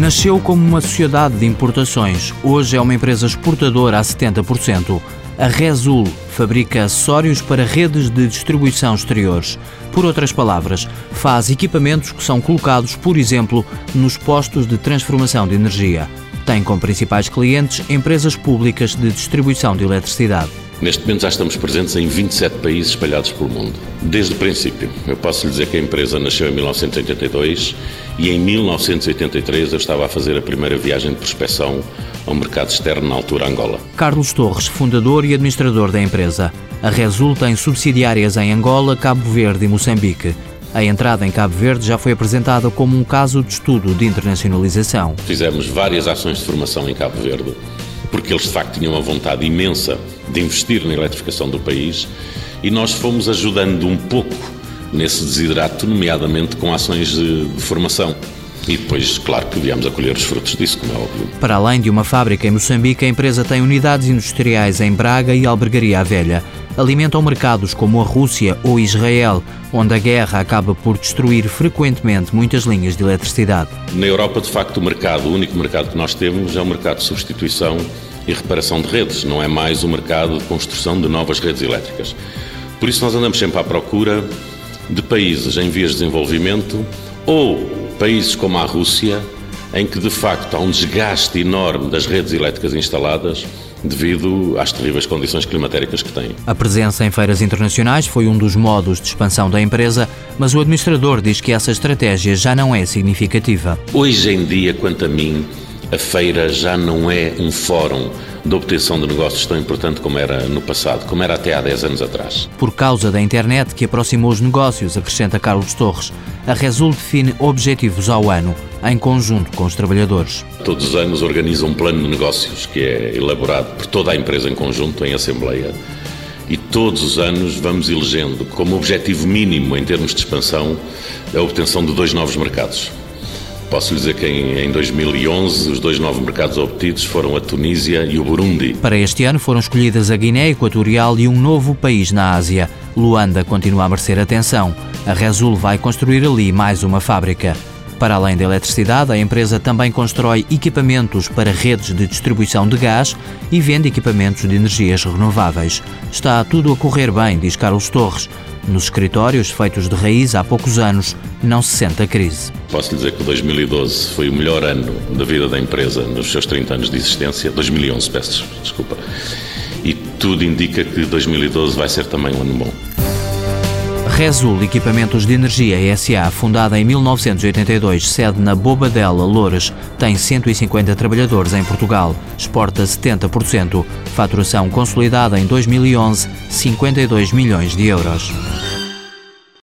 Nasceu como uma sociedade de importações. Hoje é uma empresa exportadora a 70%. A Rezul fabrica acessórios para redes de distribuição exteriores. Por outras palavras, faz equipamentos que são colocados, por exemplo, nos postos de transformação de energia. Tem como principais clientes empresas públicas de distribuição de eletricidade. Neste momento já estamos presentes em 27 países espalhados pelo mundo. Desde o princípio, eu posso lhe dizer que a empresa nasceu em 1982 e em 1983 eu estava a fazer a primeira viagem de prospecção ao mercado externo, na altura Angola. Carlos Torres, fundador e administrador da empresa. A Resul tem subsidiárias em Angola, Cabo Verde e Moçambique. A entrada em Cabo Verde já foi apresentada como um caso de estudo de internacionalização. Fizemos várias ações de formação em Cabo Verde porque eles de facto tinham uma vontade imensa de investir na eletrificação do país e nós fomos ajudando um pouco nesse desidrato, nomeadamente com ações de, de formação. E depois, claro que viemos a colher os frutos disso, como é óbvio. Para além de uma fábrica em Moçambique, a empresa tem unidades industriais em Braga e Albergaria à Velha. Alimentam mercados como a Rússia ou Israel, onde a guerra acaba por destruir frequentemente muitas linhas de eletricidade. Na Europa, de facto, o mercado, o único mercado que nós temos é o mercado de substituição e reparação de redes, não é mais o mercado de construção de novas redes elétricas. Por isso, nós andamos sempre à procura de países em vias de desenvolvimento ou países como a Rússia, em que de facto há um desgaste enorme das redes elétricas instaladas devido às terríveis condições climatéricas que têm. A presença em feiras internacionais foi um dos modos de expansão da empresa, mas o administrador diz que essa estratégia já não é significativa. Hoje em dia, quanto a mim, a feira já não é um fórum de obtenção de negócios tão importante como era no passado, como era até há 10 anos atrás. Por causa da internet que aproximou os negócios, acrescenta Carlos Torres, a Resul define objetivos ao ano, em conjunto com os trabalhadores. Todos os anos organiza um plano de negócios que é elaborado por toda a empresa em conjunto, em assembleia, e todos os anos vamos elegendo como objetivo mínimo em termos de expansão a obtenção de dois novos mercados. Posso lhe dizer que em, em 2011 os dois novos mercados obtidos foram a Tunísia e o Burundi. Para este ano foram escolhidas a Guiné Equatorial e um novo país na Ásia. Luanda continua a merecer atenção. A Resul vai construir ali mais uma fábrica. Para além da eletricidade, a empresa também constrói equipamentos para redes de distribuição de gás e vende equipamentos de energias renováveis. Está tudo a correr bem, diz Carlos Torres. Nos escritórios feitos de raiz há poucos anos, não se sente a crise. Posso lhe dizer que 2012 foi o melhor ano da vida da empresa nos seus 30 anos de existência. 2011, peço desculpa. E tudo indica que 2012 vai ser também um ano bom. Resul Equipamentos de Energia SA, fundada em 1982, sede na Bobadela, Loures, tem 150 trabalhadores em Portugal, exporta 70%, faturação consolidada em 2011, 52 milhões de euros.